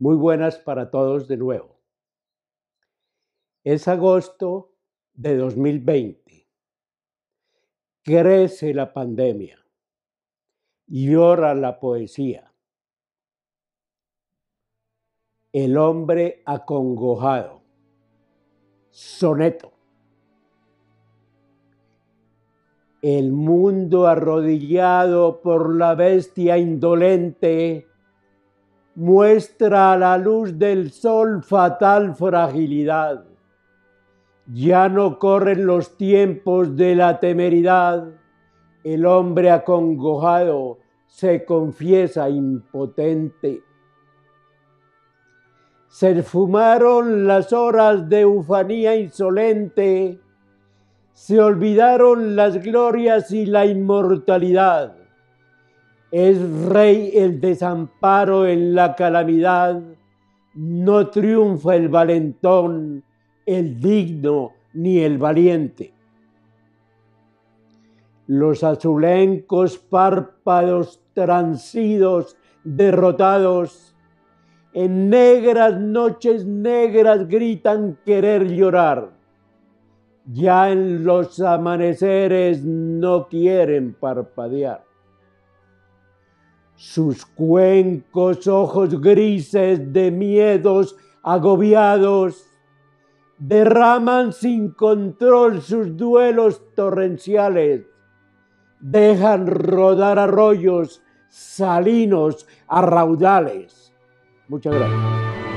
Muy buenas para todos de nuevo. Es agosto de 2020. Crece la pandemia. Llora la poesía. El hombre acongojado. Soneto. El mundo arrodillado por la bestia indolente muestra a la luz del sol fatal fragilidad. Ya no corren los tiempos de la temeridad. El hombre acongojado se confiesa impotente. Se esfumaron las horas de ufanía insolente, se olvidaron las glorias y la inmortalidad es rey el desamparo en la calamidad, no triunfa el valentón, el digno ni el valiente. Los azulencos párpados transidos, derrotados, en negras noches negras gritan querer llorar. Ya en los amaneceres no quieren parpadear. Sus cuencos ojos grises de miedos agobiados derraman sin control sus duelos torrenciales, dejan rodar arroyos salinos a raudales. Muchas gracias.